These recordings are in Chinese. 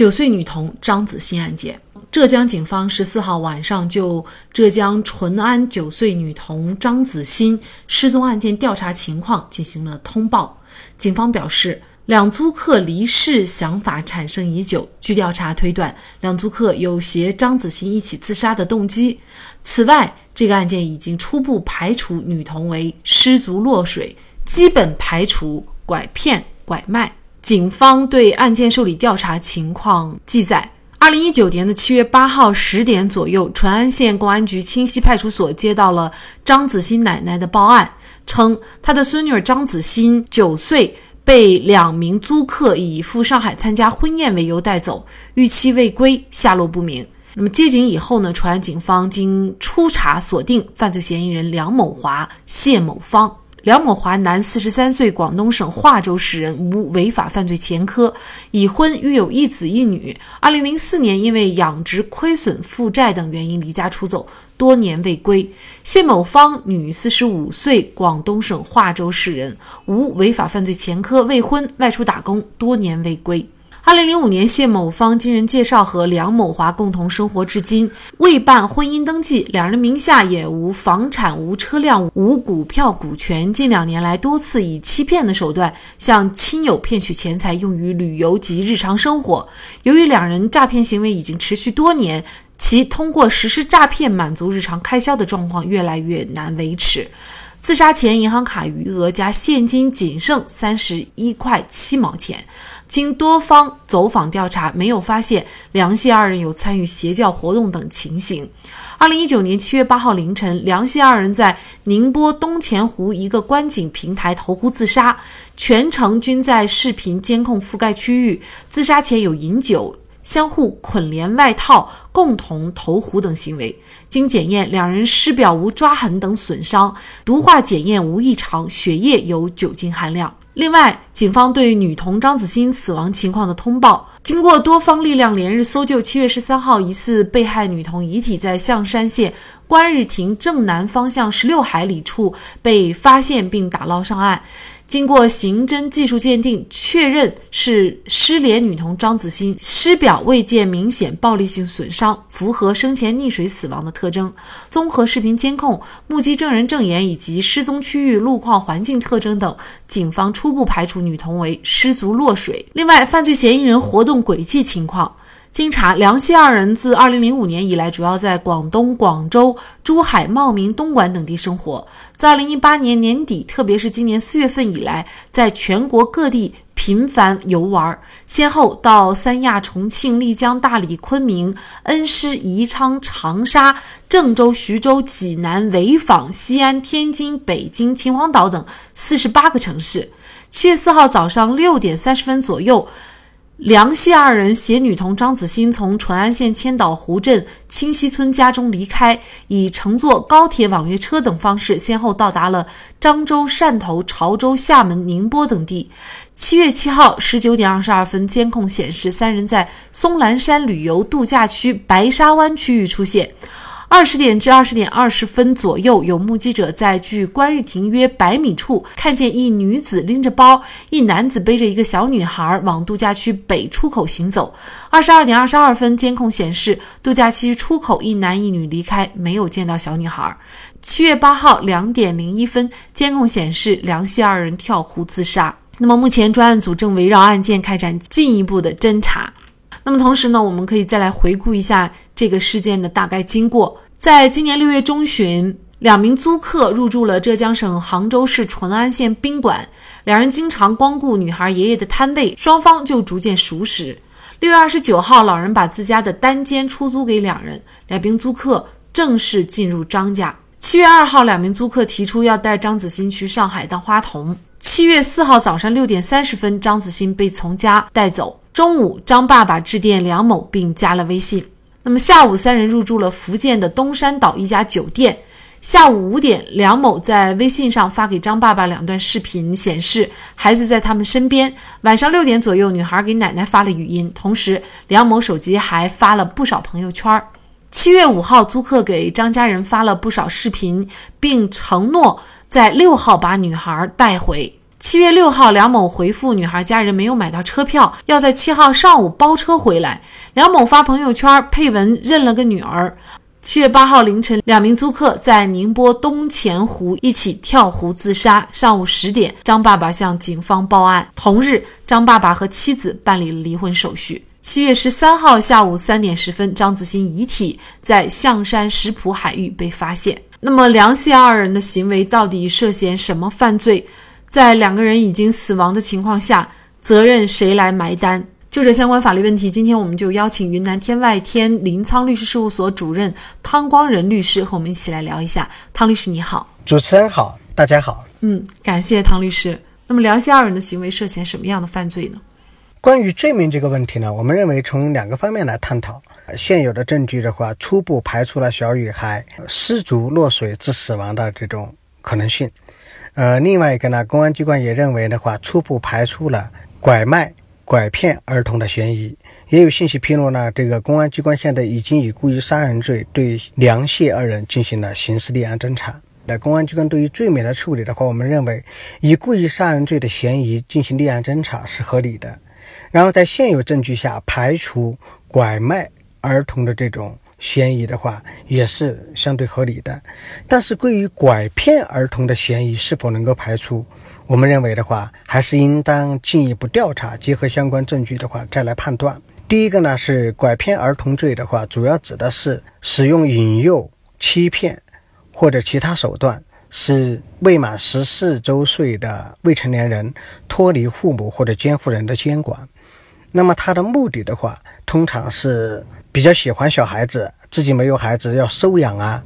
九岁女童张子欣案件。浙江警方十四号晚上就浙江淳安九岁女童张子欣失踪案件调查情况进行了通报。警方表示，两租客离世想法产生已久，据调查推断，两租客有携张子欣一起自杀的动机。此外，这个案件已经初步排除女童为失足落水，基本排除拐骗、拐卖。警方对案件受理调查情况记载。二零一九年的七月八号十点左右，淳安县公安局清溪派出所接到了张子欣奶奶的报案，称她的孙女张子欣九岁被两名租客以赴上海参加婚宴为由带走，逾期未归，下落不明。那么接警以后呢，淳安警方经初查锁定犯罪嫌疑人梁某华、谢某芳。梁某华，男，四十三岁，广东省化州市人，无违法犯罪前科，已婚，育有一子一女。二零零四年因为养殖亏损、负债等原因离家出走，多年未归。谢某芳，女，四十五岁，广东省化州市人，无违法犯罪前科，未婚，外出打工，多年未归。二零零五年，谢某芳经人介绍和梁某华共同生活至今，未办婚姻登记，两人名下也无房产、无车辆、无股票股权。近两年来，多次以欺骗的手段向亲友骗取钱财，用于旅游及日常生活。由于两人诈骗行为已经持续多年，其通过实施诈骗满足日常开销的状况越来越难维持。自杀前，银行卡余额加现金仅剩三十一块七毛钱。经多方走访调查，没有发现梁谢二人有参与邪教活动等情形。二零一九年七月八号凌晨，梁谢二人在宁波东钱湖一个观景平台投湖自杀，全程均在视频监控覆盖区域。自杀前有饮酒、相互捆连外套、共同投湖等行为。经检验，两人尸表无抓痕等损伤，毒化检验无异常，血液有酒精含量。另外，警方对女童张子欣死亡情况的通报，经过多方力量连日搜救，七月十三号，疑似被害女童遗体在象山县观日亭正南方向十六海里处被发现并打捞上岸。经过刑侦技术鉴定，确认是失联女童张子欣，尸表未见明显暴力性损伤，符合生前溺水死亡的特征。综合视频监控、目击证人证言以及失踪区域路况、环境特征等，警方初步排除女童为失足落水。另外，犯罪嫌疑人活动轨迹情况。经查，梁希二人自2005年以来，主要在广东广州、珠海、茂名、东莞等地生活。自2018年年底，特别是今年4月份以来，在全国各地频繁游玩，先后到三亚、重庆、丽江、大理、昆明、恩施、宜昌、长沙、郑州、徐州、济南、潍坊、西安、天津、北京、秦皇岛等48个城市。7月4号早上6点30分左右。梁谢二人携女童张子欣从淳安县千岛湖镇清溪村家中离开，以乘坐高铁、网约车等方式，先后到达了漳州、汕头、潮州、厦门、宁波等地。七月七号十九点二十二分，监控显示三人在松兰山旅游度假区白沙湾区域出现。二十点至二十点二十分左右，有目击者在距观日亭约百米处看见一女子拎着包，一男子背着一个小女孩往度假区北出口行走。二十二点二十二分，监控显示度假区出口一男一女离开，没有见到小女孩。七月八号两点零一分，监控显示梁希二人跳湖自杀。那么目前专案组正围绕案件开展进一步的侦查。那么同时呢，我们可以再来回顾一下这个事件的大概经过。在今年六月中旬，两名租客入住了浙江省杭州市淳安县宾馆，两人经常光顾女孩爷爷的摊位，双方就逐渐熟识。六月二十九号，老人把自家的单间出租给两人，两名租客正式进入张家。七月二号，两名租客提出要带张子欣去上海当花童。七月四号早上六点三十分，张子欣被从家带走。中午，张爸爸致电梁某，并加了微信。那么下午，三人入住了福建的东山岛一家酒店。下午五点，梁某在微信上发给张爸爸两段视频，显示孩子在他们身边。晚上六点左右，女孩给奶奶发了语音，同时梁某手机还发了不少朋友圈。七月五号，租客给张家人发了不少视频，并承诺在六号把女孩带回。七月六号，梁某回复女孩家人没有买到车票，要在七号上午包车回来。梁某发朋友圈配文认了个女儿。七月八号凌晨，两名租客在宁波东钱湖一起跳湖自杀。上午十点，张爸爸向警方报案。同日，张爸爸和妻子办理了离婚手续。七月十三号下午三点十分，张子欣遗体在象山石浦海域被发现。那么，梁谢二人的行为到底涉嫌什么犯罪？在两个人已经死亡的情况下，责任谁来埋单？就这相关法律问题，今天我们就邀请云南天外天临沧律师事务所主任汤光仁律师和我们一起来聊一下。汤律师你好，主持人好，大家好。嗯，感谢汤律师。那么梁希二人的行为涉嫌什么样的犯罪呢？关于罪名这个问题呢，我们认为从两个方面来探讨。现有的证据的话，初步排除了小女孩失足落水致死亡的这种可能性。呃，另外一个呢，公安机关也认为的话，初步排除了拐卖。拐骗儿童的嫌疑，也有信息披露呢。这个公安机关现在已经以故意杀人罪对梁谢二人进行了刑事立案侦查。那公安机关对于罪名的处理的话，我们认为以故意杀人罪的嫌疑进行立案侦查是合理的。然后在现有证据下排除拐卖儿童的这种嫌疑的话，也是相对合理的。但是关于拐骗儿童的嫌疑是否能够排除？我们认为的话，还是应当进一步调查，结合相关证据的话再来判断。第一个呢是拐骗儿童罪的话，主要指的是使用引诱、欺骗或者其他手段，使未满十四周岁的未成年人脱离父母或者监护人的监管。那么他的目的的话，通常是比较喜欢小孩子，自己没有孩子要收养啊，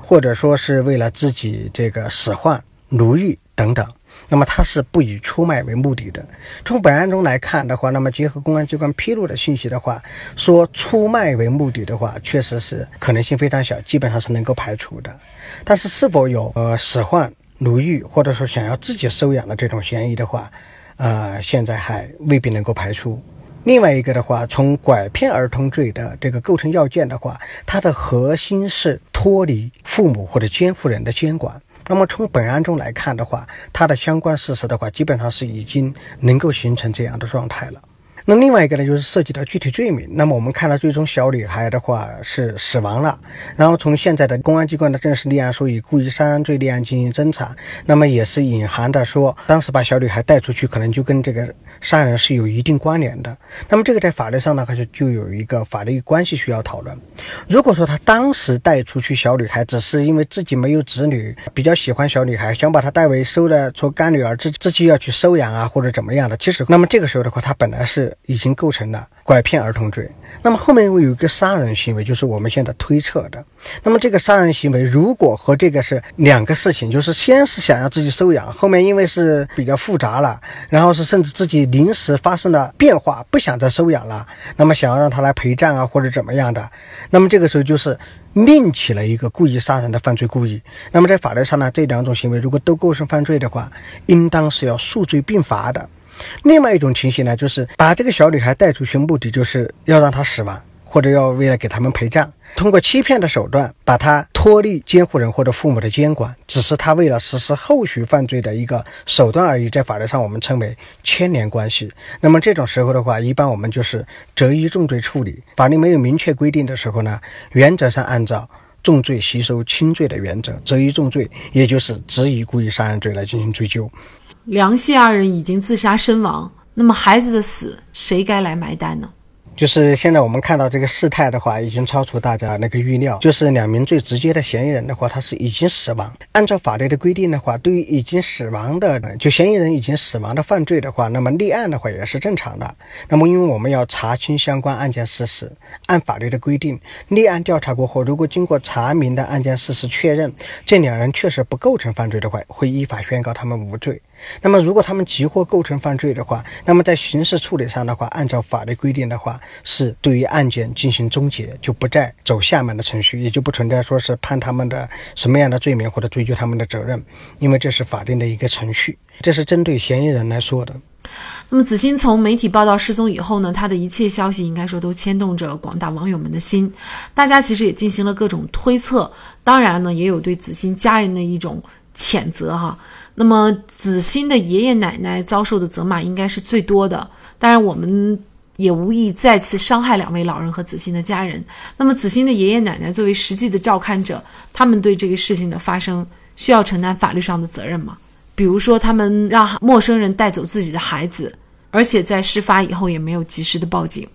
或者说是为了自己这个使唤、奴役等等。那么他是不以出卖为目的的。从本案中来看的话，那么结合公安机关披露的信息的话，说出卖为目的的话，确实是可能性非常小，基本上是能够排除的。但是是否有呃使唤、奴役，或者说想要自己收养的这种嫌疑的话，呃，现在还未必能够排除。另外一个的话，从拐骗儿童罪的这个构成要件的话，它的核心是脱离父母或者监护人的监管。那么从本案中来看的话，它的相关事实的话，基本上是已经能够形成这样的状态了。那另外一个呢，就是涉及到具体罪名。那么我们看到最终小女孩的话是死亡了，然后从现在的公安机关的正式立案书以故意杀人罪立案进行侦查，那么也是隐含的说，当时把小女孩带出去，可能就跟这个杀人是有一定关联的。那么这个在法律上呢，它就就有一个法律关系需要讨论。如果说他当时带出去小女孩，只是因为自己没有子女，比较喜欢小女孩，想把她带为收的做干女儿，自自己要去收养啊，或者怎么样的，其实那么这个时候的话，他本来是。已经构成了拐骗儿童罪。那么后面有一个杀人行为，就是我们现在推测的。那么这个杀人行为，如果和这个是两个事情，就是先是想要自己收养，后面因为是比较复杂了，然后是甚至自己临时发生了变化，不想再收养了，那么想要让他来陪葬啊，或者怎么样的，那么这个时候就是另起了一个故意杀人的犯罪故意。那么在法律上呢，这两种行为如果都构成犯罪的话，应当是要数罪并罚的。另外一种情形呢，就是把这个小女孩带出去，目的就是要让她死亡，或者要为了给他们陪葬，通过欺骗的手段把她脱离监护人或者父母的监管，只是他为了实施后续犯罪的一个手段而已。在法律上，我们称为牵连关系。那么这种时候的话，一般我们就是择一重罪处理。法律没有明确规定的时候呢，原则上按照重罪吸收轻罪的原则，择一重罪，也就是只以故意杀人罪来进行追究。梁谢二人已经自杀身亡，那么孩子的死谁该来埋单呢？就是现在我们看到这个事态的话，已经超出大家那个预料。就是两名最直接的嫌疑人的话，他是已经死亡。按照法律的规定的话，对于已经死亡的就嫌疑人已经死亡的犯罪的话，那么立案的话也是正常的。那么因为我们要查清相关案件事实，按法律的规定，立案调查过后，如果经过查明的案件事实确认，这两人确实不构成犯罪的话，会依法宣告他们无罪。那么如果他们急或构成犯罪的话，那么在刑事处理上的话，按照法律规定的话，是对于案件进行终结，就不再走下面的程序，也就不存在说是判他们的什么样的罪名或者追究他们的责任，因为这是法定的一个程序。这是针对嫌疑人来说的。那么子欣从媒体报道失踪以后呢，他的一切消息应该说都牵动着广大网友们的心，大家其实也进行了各种推测，当然呢，也有对子欣家人的一种谴责哈。那么子欣的爷爷奶奶遭受的责骂应该是最多的，当然我们也无意再次伤害两位老人和子欣的家人。那么子欣的爷爷奶奶作为实际的照看者，他们对这个事情的发生需要承担法律上的责任吗？比如说，他们让陌生人带走自己的孩子，而且在事发以后也没有及时的报警。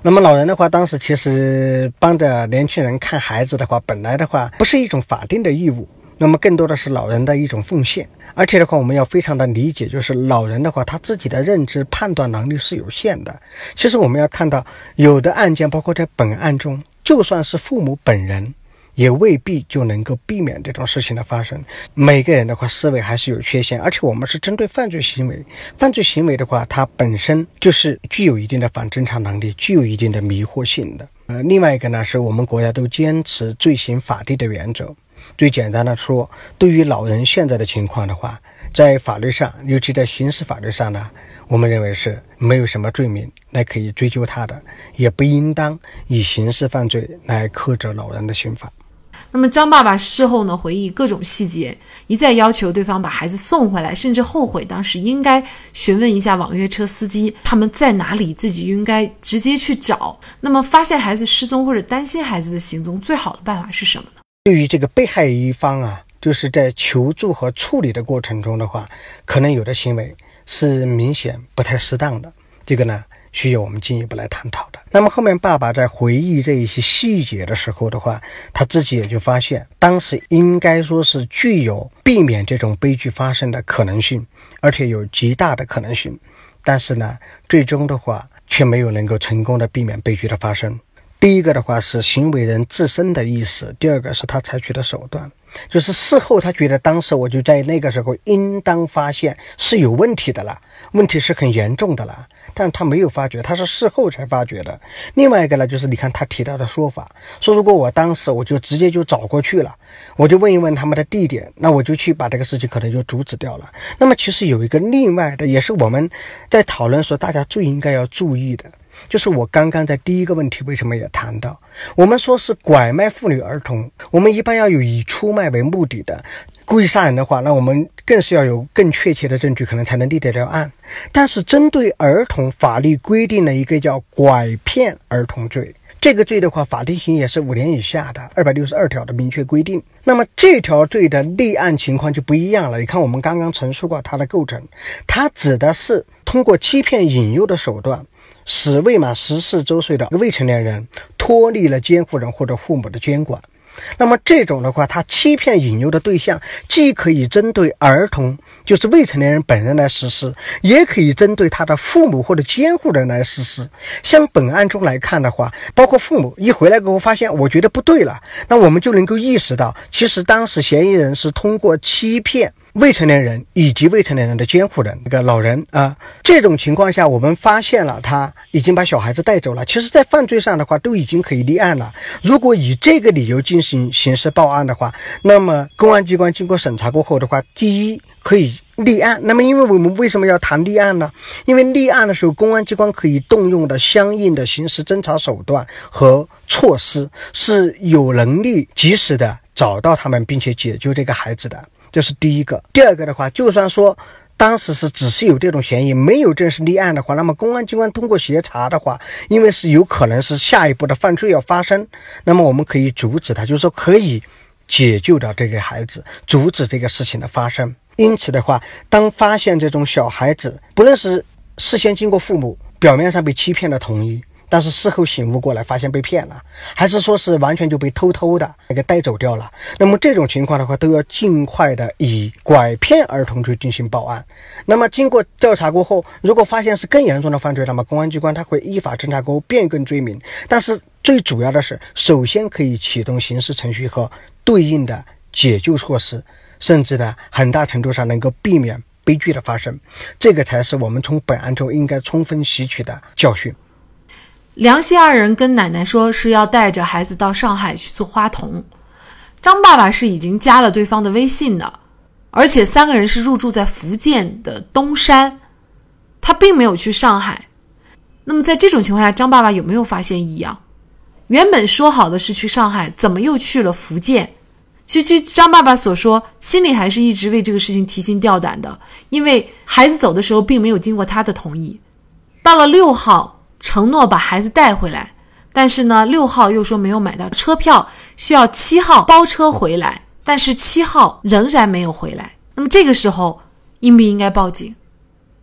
那么老人的话，当时其实帮着年轻人看孩子的话，本来的话不是一种法定的义务，那么更多的是老人的一种奉献。而且的话，我们要非常的理解，就是老人的话，他自己的认知判断能力是有限的。其实我们要看到，有的案件，包括在本案中，就算是父母本人。也未必就能够避免这种事情的发生。每个人的话，思维还是有缺陷，而且我们是针对犯罪行为。犯罪行为的话，它本身就是具有一定的反侦查能力，具有一定的迷惑性的。呃，另外一个呢，是我们国家都坚持罪行法定的原则。最简单的说，对于老人现在的情况的话，在法律上，尤其在刑事法律上呢，我们认为是没有什么罪名来可以追究他的，也不应当以刑事犯罪来苛责老人的刑罚。那么张爸爸事后呢，回忆各种细节，一再要求对方把孩子送回来，甚至后悔当时应该询问一下网约车司机他们在哪里，自己应该直接去找。那么发现孩子失踪或者担心孩子的行踪，最好的办法是什么呢？对于这个被害一方啊，就是在求助和处理的过程中的话，可能有的行为是明显不太适当的，这个呢。需要我们进一步来探讨的。那么后面爸爸在回忆这一些细节的时候的话，他自己也就发现，当时应该说是具有避免这种悲剧发生的可能性，而且有极大的可能性。但是呢，最终的话却没有能够成功的避免悲剧的发生。第一个的话是行为人自身的意识，第二个是他采取的手段，就是事后他觉得当时我就在那个时候应当发现是有问题的了，问题是很严重的了。但他没有发觉，他是事后才发觉的。另外一个呢，就是你看他提到的说法，说如果我当时我就直接就找过去了，我就问一问他们的地点，那我就去把这个事情可能就阻止掉了。那么其实有一个另外的，也是我们在讨论说大家最应该要注意的，就是我刚刚在第一个问题为什么也谈到，我们说是拐卖妇女儿童，我们一般要有以出卖为目的的。故意杀人的话，那我们更是要有更确切的证据，可能才能立得了案。但是针对儿童，法律规定了一个叫拐骗儿童罪，这个罪的话，法定刑也是五年以下的，二百六十二条的明确规定。那么这条罪的立案情况就不一样了。你看，我们刚刚陈述过它的构成，它指的是通过欺骗、引诱的手段，使未满十四周岁的未成年人脱离了监护人或者父母的监管。那么这种的话，他欺骗引诱的对象，既可以针对儿童，就是未成年人本人来实施，也可以针对他的父母或者监护人来实施。像本案中来看的话，包括父母一回来给我发现，我觉得不对了，那我们就能够意识到，其实当时嫌疑人是通过欺骗。未成年人以及未成年人的监护人，那个老人啊，这种情况下，我们发现了他已经把小孩子带走了。其实，在犯罪上的话，都已经可以立案了。如果以这个理由进行刑事报案的话，那么公安机关经过审查过后的话，第一可以立案。那么，因为我们为什么要谈立案呢？因为立案的时候，公安机关可以动用的相应的刑事侦查手段和措施，是有能力及时的找到他们，并且解救这个孩子的。这是第一个，第二个的话，就算说当时是只是有这种嫌疑，没有正式立案的话，那么公安机关通过协查的话，因为是有可能是下一步的犯罪要发生，那么我们可以阻止他，就是说可以解救到这个孩子，阻止这个事情的发生。因此的话，当发现这种小孩子，不论是事先经过父母表面上被欺骗的同意。但是事后醒悟过来，发现被骗了，还是说是完全就被偷偷的那个带走掉了？那么这种情况的话，都要尽快的以拐骗儿童罪进行报案。那么经过调查过后，如果发现是更严重的犯罪，那么公安机关他会依法侦查过后变更罪名。但是最主要的是，首先可以启动刑事程序和对应的解救措施，甚至呢，很大程度上能够避免。悲剧的发生，这个才是我们从本案中应该充分吸取的教训。梁希二人跟奶奶说是要带着孩子到上海去做花童，张爸爸是已经加了对方的微信的，而且三个人是入住在福建的东山，他并没有去上海。那么在这种情况下，张爸爸有没有发现异样？原本说好的是去上海，怎么又去了福建？其据张爸爸所说，心里还是一直为这个事情提心吊胆的，因为孩子走的时候并没有经过他的同意。到了六号，承诺把孩子带回来，但是呢，六号又说没有买到车票，需要七号包车回来，但是七号仍然没有回来。那么这个时候，应不应该报警？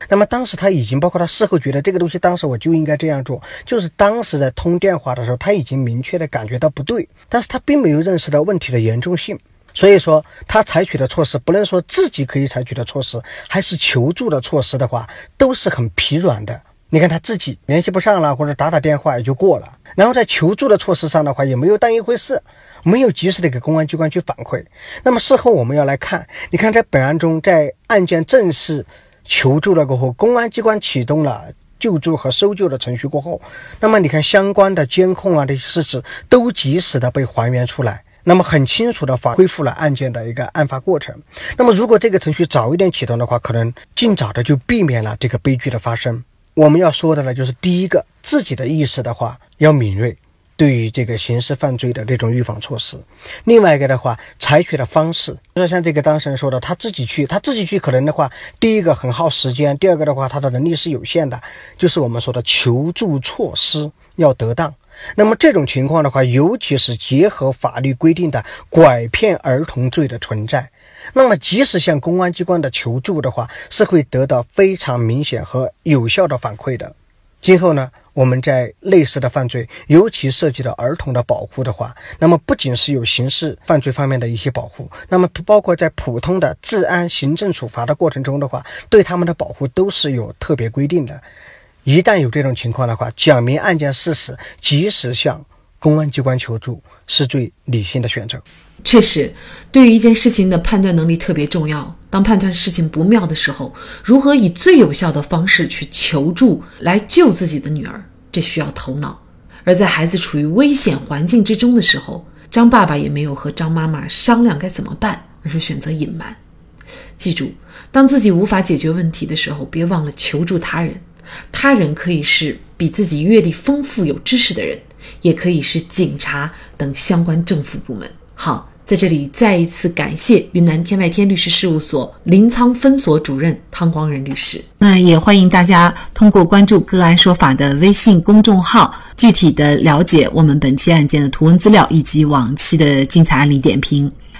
那么当时他已经包括他事后觉得这个东西，当时我就应该这样做，就是当时在通电话的时候，他已经明确的感觉到不对，但是他并没有认识到问题的严重性，所以说他采取的措施，不论说自己可以采取的措施，还是求助的措施的话，都是很疲软的。你看他自己联系不上了，或者打打电话也就过了，然后在求助的措施上的话，也没有当一回事，没有及时的给公安机关去反馈。那么事后我们要来看，你看在本案中，在案件正式。求助了过后，公安机关启动了救助和搜救的程序过后，那么你看相关的监控啊这些事实都及时的被还原出来，那么很清楚的反恢复了案件的一个案发过程。那么如果这个程序早一点启动的话，可能尽早的就避免了这个悲剧的发生。我们要说的呢，就是第一个自己的意识的话要敏锐。对于这个刑事犯罪的这种预防措施，另外一个的话，采取的方式，就像这个当事人说的，他自己去，他自己去，可能的话，第一个很耗时间，第二个的话，他的能力是有限的，就是我们说的求助措施要得当。那么这种情况的话，尤其是结合法律规定的拐骗儿童罪的存在，那么即使向公安机关的求助的话，是会得到非常明显和有效的反馈的。今后呢？我们在类似的犯罪，尤其涉及到儿童的保护的话，那么不仅是有刑事犯罪方面的一些保护，那么包括在普通的治安行政处罚的过程中的话，对他们的保护都是有特别规定的。一旦有这种情况的话，讲明案件事实，及时向公安机关求助，是最理性的选择。确实，对于一件事情的判断能力特别重要。当判断事情不妙的时候，如何以最有效的方式去求助来救自己的女儿，这需要头脑。而在孩子处于危险环境之中的时候，张爸爸也没有和张妈妈商量该怎么办，而是选择隐瞒。记住，当自己无法解决问题的时候，别忘了求助他人。他人可以是比自己阅历丰富、有知识的人，也可以是警察等相关政府部门。好，在这里再一次感谢云南天外天律师事务所临沧分所主任汤光仁律师。那也欢迎大家通过关注“个案说法”的微信公众号，具体的了解我们本期案件的图文资料以及往期的精彩案例点评。